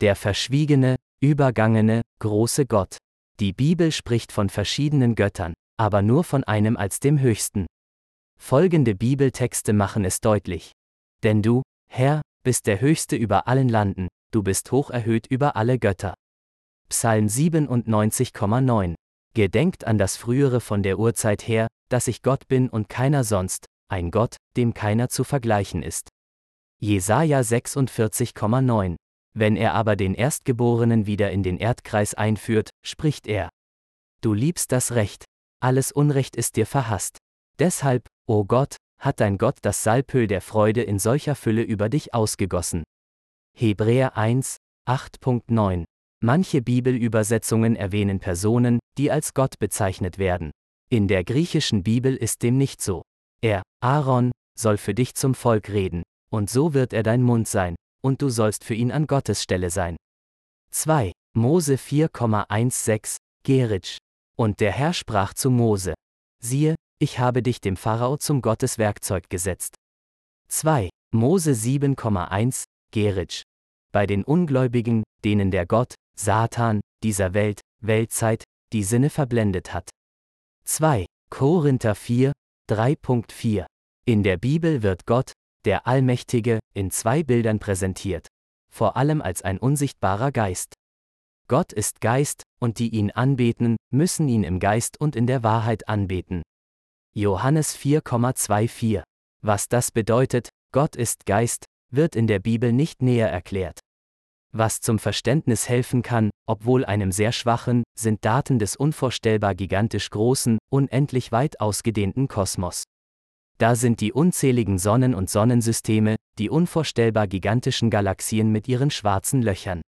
der verschwiegene, übergangene, große Gott. Die Bibel spricht von verschiedenen Göttern, aber nur von einem als dem höchsten. Folgende Bibeltexte machen es deutlich. Denn du, Herr, bist der Höchste über allen Landen, du bist hoch erhöht über alle Götter. Psalm 97,9 Gedenkt an das Frühere von der Urzeit her, dass ich Gott bin und keiner sonst, ein Gott, dem keiner zu vergleichen ist. Jesaja 46,9 Wenn er aber den Erstgeborenen wieder in den Erdkreis einführt, spricht er. Du liebst das Recht, alles Unrecht ist dir verhasst. Deshalb, o Gott, hat dein Gott das Salpöl der Freude in solcher Fülle über dich ausgegossen. Hebräer 1, 8.9 Manche Bibelübersetzungen erwähnen Personen, die als Gott bezeichnet werden. In der griechischen Bibel ist dem nicht so. Er, Aaron, soll für dich zum Volk reden, und so wird er dein Mund sein, und du sollst für ihn an Gottes Stelle sein. 2. Mose 4,16 Geritsch. Und der Herr sprach zu Mose: Siehe, ich habe dich dem Pharao zum Gotteswerkzeug gesetzt. 2. Mose 7,1 Geritsch. Bei den Ungläubigen, denen der Gott, Satan, dieser Welt, Weltzeit, die Sinne verblendet hat. 2. Korinther 4, 3.4. In der Bibel wird Gott, der Allmächtige, in zwei Bildern präsentiert, vor allem als ein unsichtbarer Geist. Gott ist Geist, und die ihn anbeten, müssen ihn im Geist und in der Wahrheit anbeten. Johannes 4,24. Was das bedeutet, Gott ist Geist, wird in der Bibel nicht näher erklärt. Was zum Verständnis helfen kann, obwohl einem sehr schwachen, sind Daten des unvorstellbar gigantisch großen, unendlich weit ausgedehnten Kosmos. Da sind die unzähligen Sonnen und Sonnensysteme, die unvorstellbar gigantischen Galaxien mit ihren schwarzen Löchern.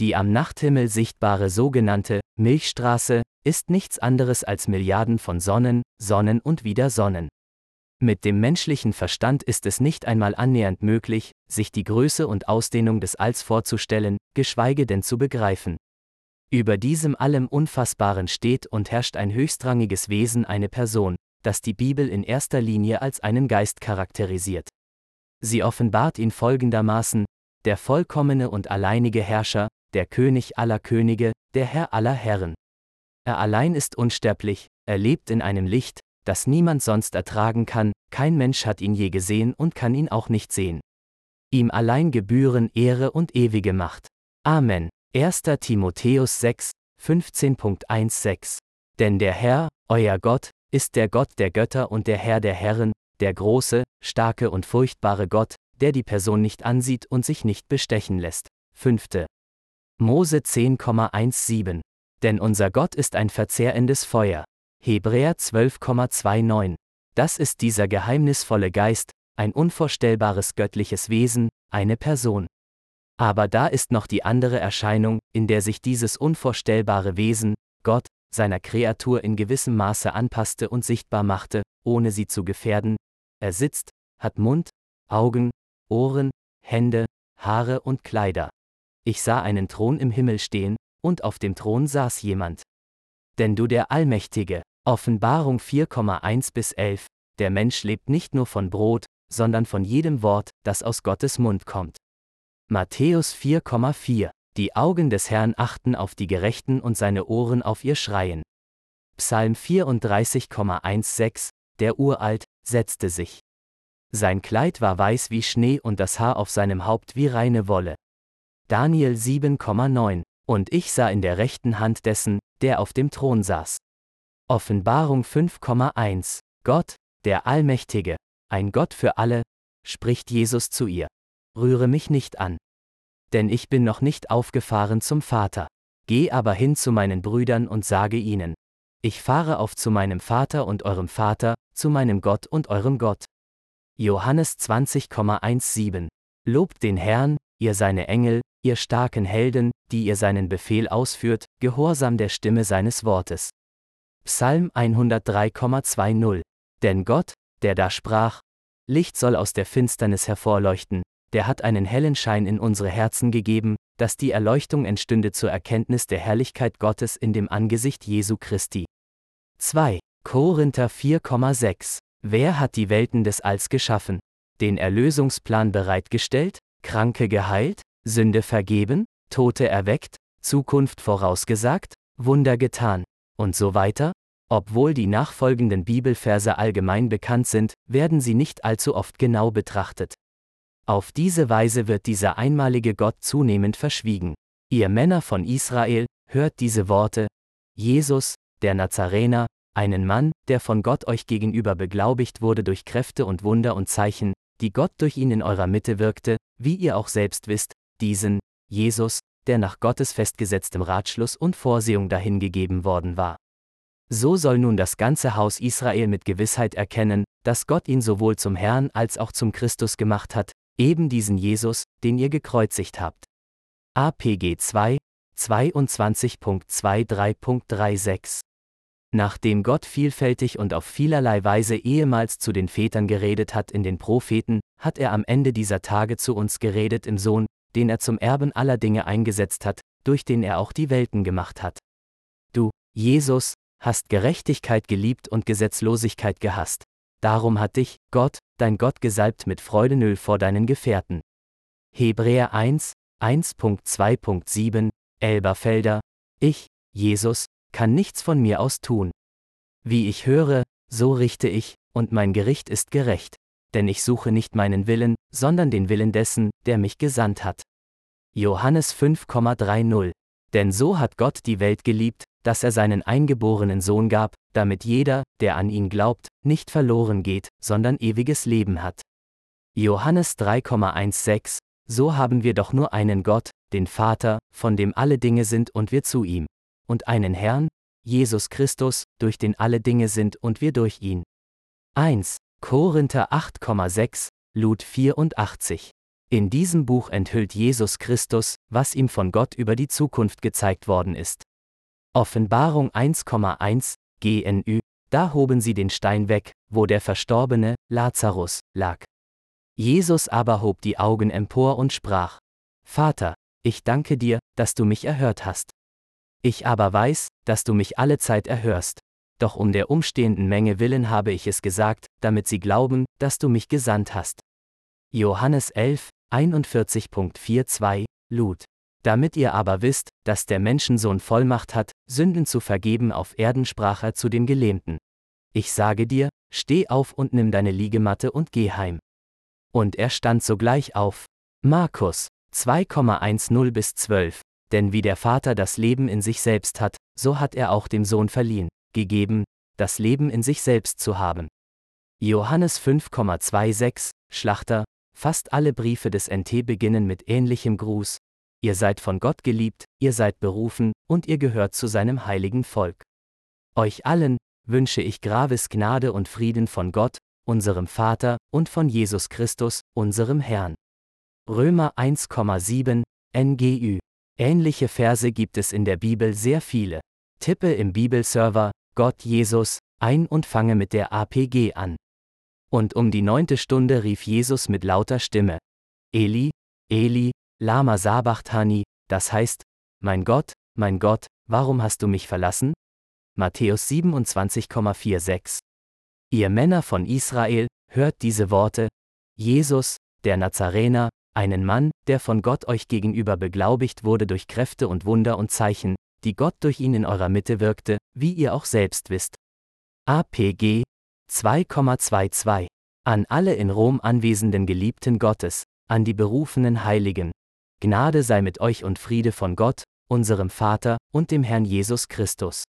Die am Nachthimmel sichtbare sogenannte Milchstraße ist nichts anderes als Milliarden von Sonnen, Sonnen und wieder Sonnen. Mit dem menschlichen Verstand ist es nicht einmal annähernd möglich, sich die Größe und Ausdehnung des Alls vorzustellen, geschweige denn zu begreifen. Über diesem allem Unfassbaren steht und herrscht ein höchstrangiges Wesen, eine Person, das die Bibel in erster Linie als einen Geist charakterisiert. Sie offenbart ihn folgendermaßen, der vollkommene und alleinige Herrscher, der König aller Könige, der Herr aller Herren. Er allein ist unsterblich, er lebt in einem Licht, das niemand sonst ertragen kann, kein Mensch hat ihn je gesehen und kann ihn auch nicht sehen. Ihm allein gebühren Ehre und ewige Macht. Amen. 1. Timotheus 6, 15.16 Denn der Herr, euer Gott, ist der Gott der Götter und der Herr der Herren, der große, starke und furchtbare Gott, der die Person nicht ansieht und sich nicht bestechen lässt. 5. Mose 10,17. Denn unser Gott ist ein verzehrendes Feuer. Hebräer 12,29. Das ist dieser geheimnisvolle Geist, ein unvorstellbares göttliches Wesen, eine Person. Aber da ist noch die andere Erscheinung, in der sich dieses unvorstellbare Wesen, Gott, seiner Kreatur in gewissem Maße anpasste und sichtbar machte, ohne sie zu gefährden. Er sitzt, hat Mund, Augen, Ohren, Hände, Haare und Kleider. Ich sah einen Thron im Himmel stehen, und auf dem Thron saß jemand. Denn du der Allmächtige, Offenbarung 4,1 bis 11, der Mensch lebt nicht nur von Brot, sondern von jedem Wort, das aus Gottes Mund kommt. Matthäus 4,4 Die Augen des Herrn achten auf die Gerechten und seine Ohren auf ihr Schreien. Psalm 34,16 Der Uralt setzte sich. Sein Kleid war weiß wie Schnee und das Haar auf seinem Haupt wie reine Wolle. Daniel 7,9 Und ich sah in der rechten Hand dessen, der auf dem Thron saß. Offenbarung 5,1 Gott, der Allmächtige, ein Gott für alle, spricht Jesus zu ihr. Rühre mich nicht an. Denn ich bin noch nicht aufgefahren zum Vater. Geh aber hin zu meinen Brüdern und sage ihnen. Ich fahre auf zu meinem Vater und eurem Vater, zu meinem Gott und eurem Gott. Johannes 20,17 Lobt den Herrn, ihr seine Engel, ihr starken Helden, die ihr seinen Befehl ausführt, gehorsam der Stimme seines Wortes. Psalm 103,20 Denn Gott, der da sprach, Licht soll aus der Finsternis hervorleuchten, der hat einen hellen Schein in unsere Herzen gegeben, dass die Erleuchtung entstünde zur Erkenntnis der Herrlichkeit Gottes in dem Angesicht Jesu Christi. 2. Korinther 4,6 Wer hat die Welten des Alls geschaffen? Den Erlösungsplan bereitgestellt? Kranke geheilt? Sünde vergeben? Tote erweckt, Zukunft vorausgesagt, Wunder getan und so weiter? Obwohl die nachfolgenden Bibelverse allgemein bekannt sind, werden sie nicht allzu oft genau betrachtet. Auf diese Weise wird dieser einmalige Gott zunehmend verschwiegen. Ihr Männer von Israel, hört diese Worte. Jesus, der Nazarener, einen Mann, der von Gott euch gegenüber beglaubigt wurde durch Kräfte und Wunder und Zeichen, die Gott durch ihn in eurer Mitte wirkte, wie ihr auch selbst wisst, diesen, Jesus, der nach Gottes festgesetztem Ratschluss und Vorsehung dahingegeben worden war. So soll nun das ganze Haus Israel mit Gewissheit erkennen, dass Gott ihn sowohl zum Herrn als auch zum Christus gemacht hat, eben diesen Jesus, den ihr gekreuzigt habt. APG 2, 22.23.36 Nachdem Gott vielfältig und auf vielerlei Weise ehemals zu den Vätern geredet hat in den Propheten, hat er am Ende dieser Tage zu uns geredet im Sohn, den er zum Erben aller Dinge eingesetzt hat, durch den er auch die Welten gemacht hat. Du, Jesus, hast Gerechtigkeit geliebt und Gesetzlosigkeit gehasst. Darum hat dich, Gott, dein Gott gesalbt mit Freudenöl vor deinen Gefährten. Hebräer 1, 1.2.7, Elberfelder, ich, Jesus, kann nichts von mir aus tun. Wie ich höre, so richte ich, und mein Gericht ist gerecht, denn ich suche nicht meinen Willen, sondern den Willen dessen, der mich gesandt hat. Johannes 5,30 Denn so hat Gott die Welt geliebt, dass er seinen eingeborenen Sohn gab, damit jeder, der an ihn glaubt, nicht verloren geht, sondern ewiges Leben hat. Johannes 3,16 So haben wir doch nur einen Gott, den Vater, von dem alle Dinge sind und wir zu ihm und einen Herrn, Jesus Christus, durch den alle Dinge sind und wir durch ihn. 1. Korinther 8,6, Lud 84. In diesem Buch enthüllt Jesus Christus, was ihm von Gott über die Zukunft gezeigt worden ist. Offenbarung 1,1, GNÜ, da hoben sie den Stein weg, wo der verstorbene, Lazarus, lag. Jesus aber hob die Augen empor und sprach, Vater, ich danke dir, dass du mich erhört hast. Ich aber weiß, dass du mich alle Zeit erhörst. Doch um der umstehenden Menge willen habe ich es gesagt, damit sie glauben, dass du mich gesandt hast. Johannes 11, 41.42, Lud. Damit ihr aber wisst, dass der Menschensohn Vollmacht hat, Sünden zu vergeben auf Erden sprach er zu dem Gelähmten. Ich sage dir, steh auf und nimm deine Liegematte und geh heim. Und er stand sogleich auf. Markus 2,10 bis 12 denn wie der Vater das Leben in sich selbst hat, so hat er auch dem Sohn verliehen, gegeben, das Leben in sich selbst zu haben. Johannes 5,26, Schlachter, fast alle Briefe des NT beginnen mit ähnlichem Gruß. Ihr seid von Gott geliebt, ihr seid berufen, und ihr gehört zu seinem heiligen Volk. Euch allen wünsche ich graves Gnade und Frieden von Gott, unserem Vater, und von Jesus Christus, unserem Herrn. Römer 1,7, NGÜ Ähnliche Verse gibt es in der Bibel sehr viele. Tippe im Bibelserver Gott Jesus ein und fange mit der APG an. Und um die neunte Stunde rief Jesus mit lauter Stimme. Eli, Eli, Lama Sabachthani, das heißt, mein Gott, mein Gott, warum hast du mich verlassen? Matthäus 27,46. Ihr Männer von Israel, hört diese Worte. Jesus, der Nazarener, einen Mann, der von Gott euch gegenüber beglaubigt wurde durch Kräfte und Wunder und Zeichen, die Gott durch ihn in eurer Mitte wirkte, wie ihr auch selbst wisst. APG 2,22 An alle in Rom anwesenden Geliebten Gottes, an die berufenen Heiligen. Gnade sei mit euch und Friede von Gott, unserem Vater und dem Herrn Jesus Christus.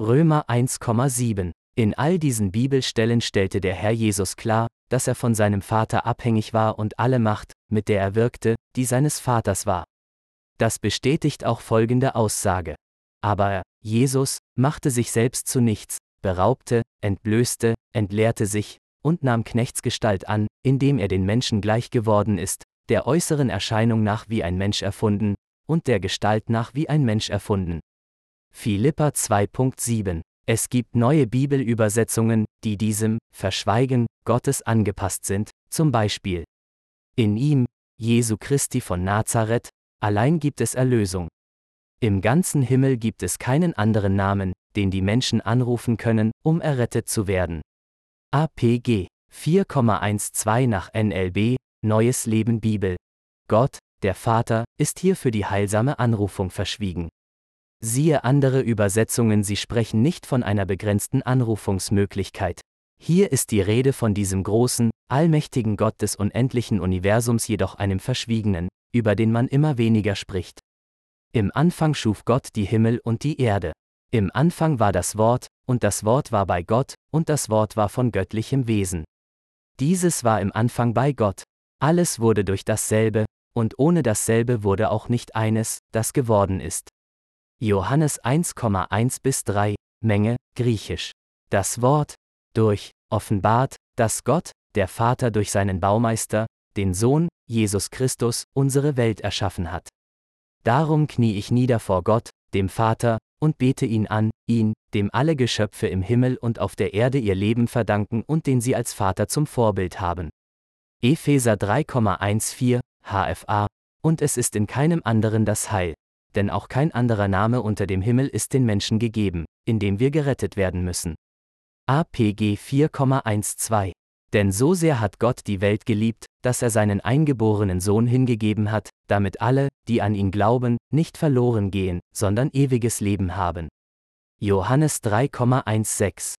Römer 1,7 In all diesen Bibelstellen stellte der Herr Jesus klar, dass er von seinem Vater abhängig war und alle Macht, mit der er wirkte, die seines Vaters war. Das bestätigt auch folgende Aussage. Aber er, Jesus, machte sich selbst zu nichts, beraubte, entblößte, entleerte sich und nahm Knechtsgestalt an, indem er den Menschen gleich geworden ist, der äußeren Erscheinung nach wie ein Mensch erfunden, und der Gestalt nach wie ein Mensch erfunden. Philippa 2.7 Es gibt neue Bibelübersetzungen, die diesem Verschweigen Gottes angepasst sind, zum Beispiel in ihm, Jesu Christi von Nazareth, allein gibt es Erlösung. Im ganzen Himmel gibt es keinen anderen Namen, den die Menschen anrufen können, um errettet zu werden. APG 4,12 nach NLB, Neues Leben Bibel. Gott, der Vater, ist hier für die heilsame Anrufung verschwiegen. Siehe andere Übersetzungen, sie sprechen nicht von einer begrenzten Anrufungsmöglichkeit. Hier ist die Rede von diesem großen, allmächtigen Gott des unendlichen Universums jedoch einem verschwiegenen, über den man immer weniger spricht. Im Anfang schuf Gott die Himmel und die Erde. Im Anfang war das Wort, und das Wort war bei Gott, und das Wort war von göttlichem Wesen. Dieses war im Anfang bei Gott. Alles wurde durch dasselbe, und ohne dasselbe wurde auch nicht eines, das geworden ist. Johannes 1,1 bis 3, Menge, Griechisch. Das Wort, durch, offenbart, dass Gott, der Vater durch seinen Baumeister, den Sohn, Jesus Christus, unsere Welt erschaffen hat. Darum knie ich nieder vor Gott, dem Vater, und bete ihn an, ihn, dem alle Geschöpfe im Himmel und auf der Erde ihr Leben verdanken und den sie als Vater zum Vorbild haben. Epheser 3,14 HFA Und es ist in keinem anderen das Heil, denn auch kein anderer Name unter dem Himmel ist den Menschen gegeben, in dem wir gerettet werden müssen. APG 4,12 Denn so sehr hat Gott die Welt geliebt, dass er seinen eingeborenen Sohn hingegeben hat, damit alle, die an ihn glauben, nicht verloren gehen, sondern ewiges Leben haben. Johannes 3,16